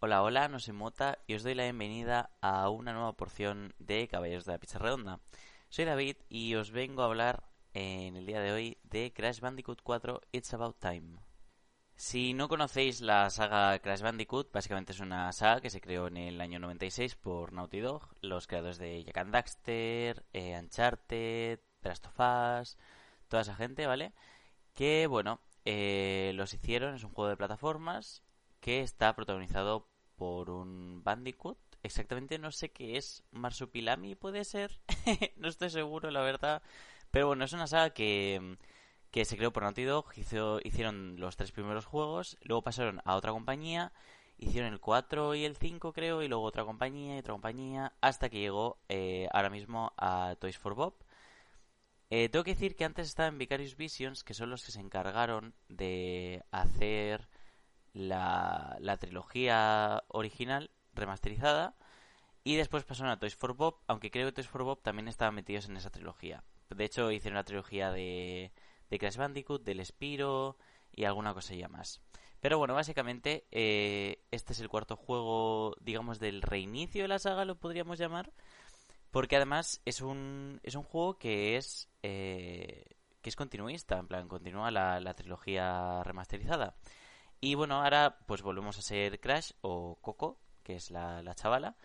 Hola, hola, no soy Mota y os doy la bienvenida a una nueva porción de Caballeros de la Pizza Redonda. Soy David y os vengo a hablar en el día de hoy de Crash Bandicoot 4 It's About Time. Si no conocéis la saga Crash Bandicoot, básicamente es una saga que se creó en el año 96 por Naughty Dog, los creadores de Jack and Daxter, eh, Uncharted, The toda esa gente, ¿vale? Que, bueno, eh, los hicieron, es un juego de plataformas que está protagonizado por un Bandicoot. Exactamente no sé qué es. Marsupilami puede ser. no estoy seguro, la verdad. Pero bueno, es una saga que, que se creó por Naughty Dog. Hizo, hicieron los tres primeros juegos. Luego pasaron a otra compañía. Hicieron el 4 y el 5, creo. Y luego otra compañía y otra compañía. Hasta que llegó eh, ahora mismo a Toys for Bob. Eh, tengo que decir que antes estaba en Vicarious Visions, que son los que se encargaron de hacer la, trilogía original remasterizada y después pasaron a Toys for Bob, aunque creo que Toys for Bob también estaban metidos en esa trilogía. De hecho, hicieron la trilogía de, de Crash Bandicoot, del Spiro y alguna cosilla más. Pero bueno, básicamente eh, este es el cuarto juego, digamos, del reinicio de la saga, lo podríamos llamar. Porque además es un, es un juego que es, eh, que es continuista, en plan, continúa la, la trilogía remasterizada. Y bueno, ahora pues volvemos a ser Crash o Coco, que es la, la chavala.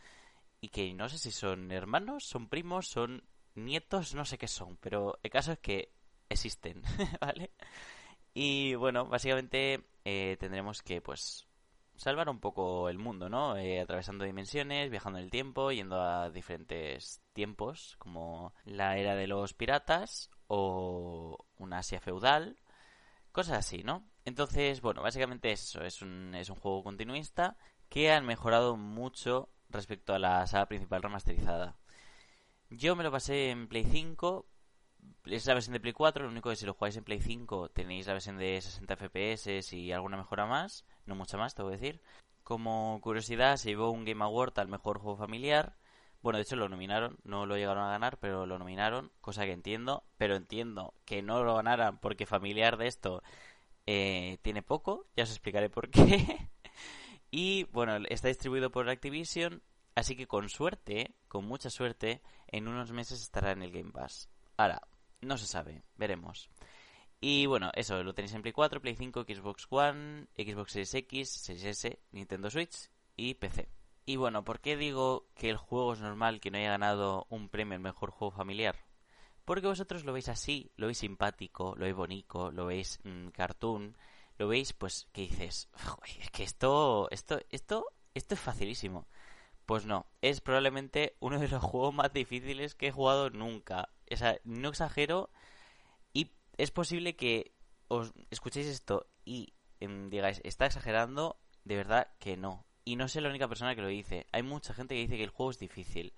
Y que no sé si son hermanos, son primos, son nietos, no sé qué son. Pero el caso es que existen, ¿vale? Y bueno, básicamente eh, tendremos que pues salvar un poco el mundo, ¿no? Eh, atravesando dimensiones, viajando en el tiempo, yendo a diferentes tiempos, como la era de los piratas o una Asia feudal, cosas así, ¿no? Entonces, bueno, básicamente es eso, es un, es un juego continuista que han mejorado mucho respecto a la saga principal remasterizada. Yo me lo pasé en Play 5, es la versión de Play 4, lo único que si lo jugáis en Play 5 tenéis la versión de 60 FPS y alguna mejora más, no mucha más, tengo que decir. Como curiosidad, se llevó un Game Award al mejor juego familiar. Bueno, de hecho lo nominaron, no lo llegaron a ganar, pero lo nominaron, cosa que entiendo, pero entiendo que no lo ganaran porque familiar de esto eh, tiene poco, ya os explicaré por qué. y bueno, está distribuido por Activision, así que con suerte, con mucha suerte, en unos meses estará en el Game Pass. Ahora, no se sabe, veremos. Y bueno, eso, lo tenéis en Play 4, Play 5, Xbox One, Xbox Series X, Series S, Nintendo Switch y PC. Y bueno, ¿por qué digo que el juego es normal que no haya ganado un premio al mejor juego familiar? Porque vosotros lo veis así, lo veis simpático, lo veis bonito, lo veis mmm, cartoon, lo veis, pues, que dices, es que esto, esto, esto, esto es facilísimo. Pues no, es probablemente uno de los juegos más difíciles que he jugado nunca. O sea, no exagero. Y es posible que os escuchéis esto y em, digáis, está exagerando. De verdad que no. Y no soy la única persona que lo dice. Hay mucha gente que dice que el juego es difícil.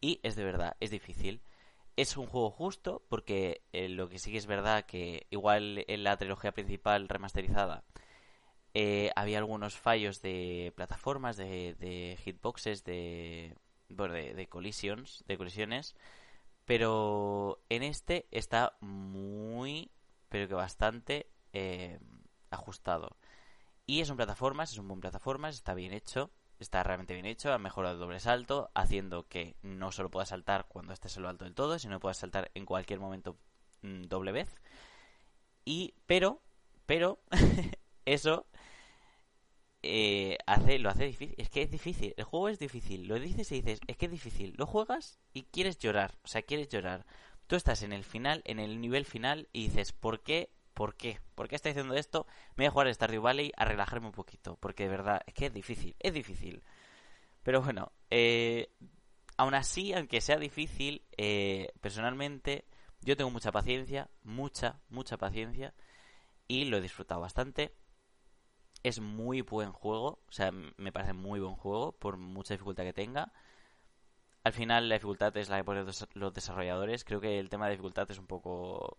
Y es de verdad, es difícil. Es un juego justo, porque eh, lo que sí que es verdad que igual en la trilogía principal remasterizada eh, había algunos fallos de plataformas, de, hitboxes, de, bueno, de, de collisions, de colisiones, pero en este está muy, pero que bastante eh, ajustado. Y es un plataformas, es un buen plataformas, está bien hecho, está realmente bien hecho, ha mejorado el doble salto, haciendo que no solo puedas saltar cuando estés en lo alto del todo, sino puedas saltar en cualquier momento mm, doble vez. Y, pero, pero, eso eh, hace, lo hace difícil. Es que es difícil. El juego es difícil. Lo dices y dices, es que es difícil. Lo juegas y quieres llorar. O sea, quieres llorar. Tú estás en el final, en el nivel final, y dices, ¿por qué? ¿Por qué? ¿Por qué estoy haciendo esto? Me voy a jugar a Stardew Valley a relajarme un poquito. Porque de verdad, es que es difícil. Es difícil. Pero bueno, eh, aún así, aunque sea difícil, eh, personalmente, yo tengo mucha paciencia. Mucha, mucha paciencia. Y lo he disfrutado bastante es muy buen juego, o sea, me parece muy buen juego, por mucha dificultad que tenga. Al final la dificultad es la que ponen los desarrolladores. Creo que el tema de dificultad es un poco...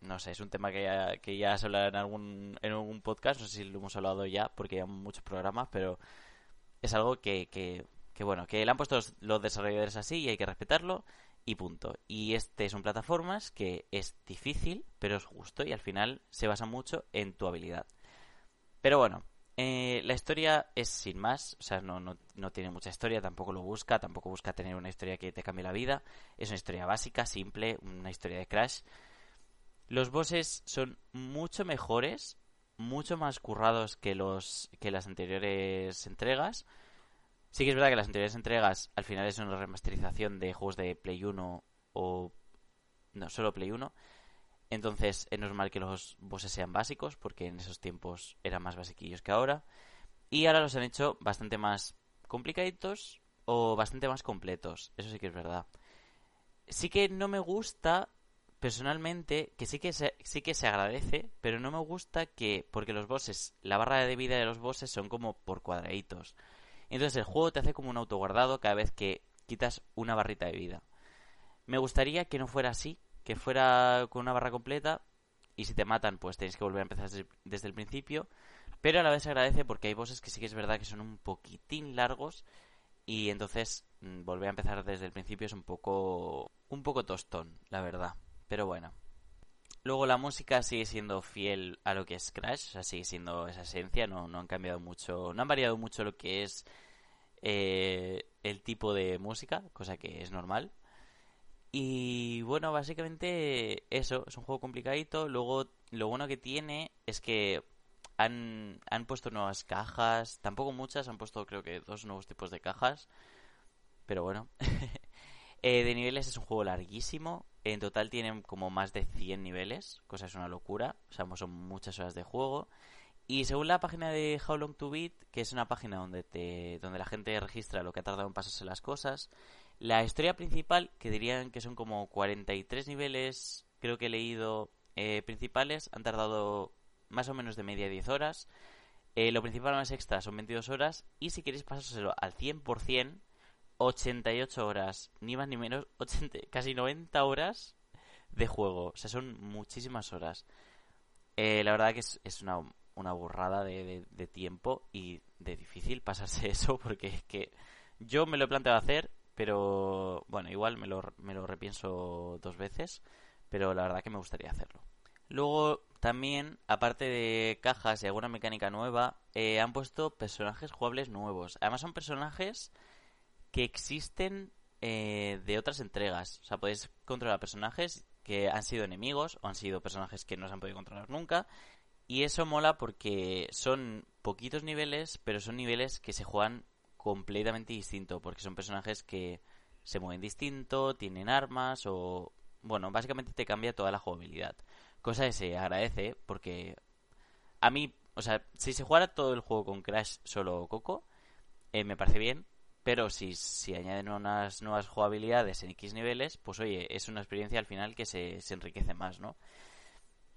No sé, es un tema que ya, que ya se habla en algún, en algún podcast, no sé si lo hemos hablado ya, porque hay muchos programas, pero es algo que, que, que bueno, que le han puesto los, desarrolladores así y hay que respetarlo y punto. Y este es un plataformas que es difícil, pero es justo y al final se basa mucho en tu habilidad. Pero bueno, eh, la historia es sin más, o sea, no, no, no, tiene mucha historia, tampoco lo busca, tampoco busca tener una historia que te cambie la vida. Es una historia básica, simple, una historia de Crash. Los bosses son mucho mejores, mucho más currados que los que las anteriores entregas. Sí que es verdad que las anteriores entregas al final es una remasterización de juegos de Play 1 o no, solo Play 1. Entonces es normal que los bosses sean básicos, porque en esos tiempos eran más basiquillos que ahora. Y ahora los han hecho bastante más complicaditos o bastante más completos. Eso sí que es verdad. Sí que no me gusta, personalmente, que sí que se, sí que se agradece, pero no me gusta que, porque los bosses, la barra de vida de los bosses son como por cuadraditos. Entonces el juego te hace como un autoguardado cada vez que quitas una barrita de vida. Me gustaría que no fuera así, que fuera con una barra completa y si te matan pues tenéis que volver a empezar desde, el principio. Pero a la vez se agradece porque hay bosses que sí que es verdad que son un poquitín largos y entonces mm, volver a empezar desde el principio es un poco un poco tostón, la verdad. Pero bueno. Luego la música sigue siendo fiel a lo que es Crash, o sea, sigue siendo esa esencia, no, no han cambiado mucho, no han variado mucho lo que es eh, el tipo de música, cosa que es normal. Y bueno, básicamente eso, es un juego complicadito. Luego, lo bueno que tiene es que han, han puesto nuevas cajas, tampoco muchas, han puesto creo que dos nuevos tipos de cajas. Pero bueno. eh, de niveles es un juego larguísimo. En total tienen como más de 100 niveles, cosa es una locura. O sea, son muchas horas de juego. Y según la página de How Long to Beat, que es una página donde, te, donde la gente registra lo que ha tardado en pasarse las cosas, la historia principal, que dirían que son como 43 niveles, creo que he leído, eh, principales, han tardado más o menos de media 10 horas. Eh, lo principal más extra son 22 horas. Y si queréis pasárselo al 100%, 88 horas, ni más ni menos, 80, casi 90 horas de juego. O sea, son muchísimas horas. Eh, la verdad que es, es una, una burrada de, de, tiempo y de difícil pasarse eso porque es que yo me lo he planteado hacer pero bueno, igual me lo, me lo repienso dos veces, pero la verdad que me gustaría hacerlo. Luego también, aparte de cajas y alguna mecánica nueva, eh, han puesto personajes jugables nuevos. Además son personajes que existen eh, de otras entregas. O sea, podéis controlar personajes que han sido enemigos o han sido personajes que no se han podido controlar nunca. Y eso mola porque son poquitos niveles, pero son niveles que se juegan completamente distinto, porque son personajes que se mueven distinto, tienen armas o... Bueno, básicamente te cambia toda la jugabilidad. Cosa que se agradece porque a mí, o sea, si se jugara todo el juego con Crash solo Coco, eh, me parece bien, pero si, si añaden unas nuevas jugabilidades en X niveles, pues oye, es una experiencia al final que se, se enriquece más, ¿no?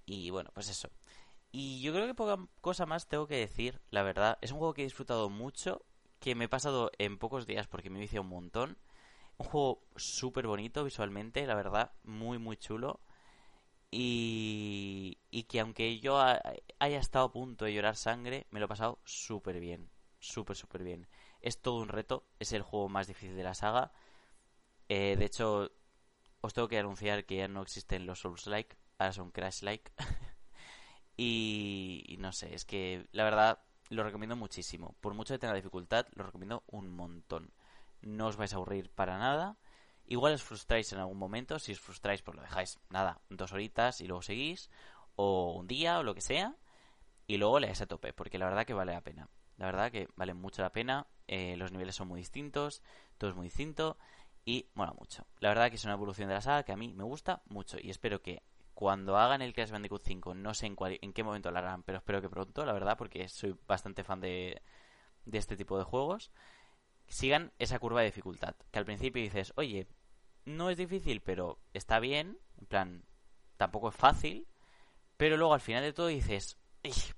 Y bueno, pues eso. Y yo creo que poca cosa más tengo que decir, la verdad. Es un juego que he disfrutado mucho que me he pasado en pocos días porque me vicio un montón. Un juego súper bonito visualmente, la verdad, muy, muy chulo. Y, y que aunque yo haya estado a punto de llorar sangre, me lo he pasado súper bien. Súper, súper bien. Es todo un reto, es el juego más difícil de la saga. Eh, de hecho, os tengo que anunciar que ya no existen los Souls-like, ahora son Crash-like. Y, no sé, es que la verdad lo recomiendo muchísimo. Por mucho que tenga dificultad, lo recomiendo un montón. No os vais a aburrir para nada. Igual os frustráis en algún momento. Si os frustráis, pues lo dejáis, nada, dos horitas y luego seguís. O un día o lo que sea. Y luego leáis a tope, porque la verdad que vale la pena. La verdad que vale mucho la pena. Eh, los niveles son muy distintos. Todo es muy distinto. Y mola mucho. La verdad que es una evolución de la saga que a mí me gusta mucho. Y espero que cuando hagan el Crash Bandicoot 5, no sé en, en qué momento lo harán, pero espero que pronto, la verdad, porque soy bastante fan de, de este tipo de juegos, sigan esa curva de dificultad. Que al principio dices, oye, no es difícil, pero está bien, en plan, tampoco es fácil, pero luego al final de todo dices,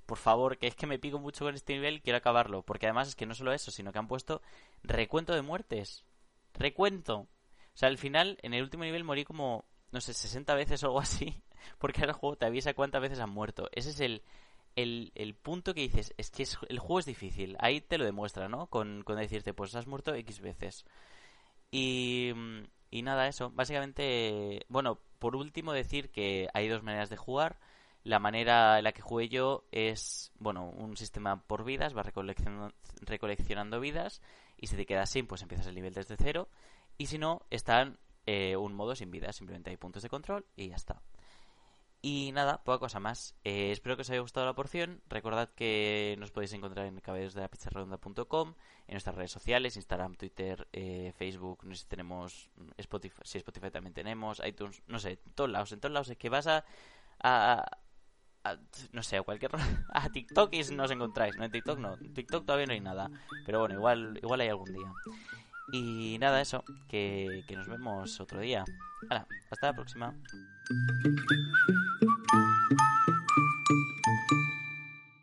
por favor, que es que me pico mucho con este nivel, quiero acabarlo, porque además es que no solo eso, sino que han puesto recuento de muertes. Recuento. O sea, al final, en el último nivel morí como, no sé, 60 veces o algo así. Porque ahora el juego te avisa cuántas veces han muerto. Ese es el, el, punto que dices, es que el juego es difícil. Ahí te lo demuestra, ¿no? Con, con decirte, pues has muerto X veces. Y, y nada, eso. Básicamente, bueno, por último decir que hay dos maneras de jugar. La manera en la que jugué yo es, bueno, un sistema por vidas, vas recoleccionando, recoleccionando vidas y si te quedas sin, pues empiezas el nivel desde cero. Y si no, está eh, un modo sin vidas, simplemente hay puntos de control y ya está. Y nada, poca cosa más. Eh, espero que os haya gustado la porción. Recordad que nos podéis encontrar en caballosdelapizarredonda.com, en nuestras redes sociales, Instagram, Twitter, eh, Facebook, no sé si tenemos Spotify, si Spotify también tenemos, iTunes, no sé, en todos lados, en todos lados es que vas a, a, no sé, a cualquier a TikTok y nos encontráis, no en TikTok no, en TikTok todavía no hay nada, pero bueno, igual igual hay algún día. Y nada, eso, que, que nos vemos otro día. hasta la próxima.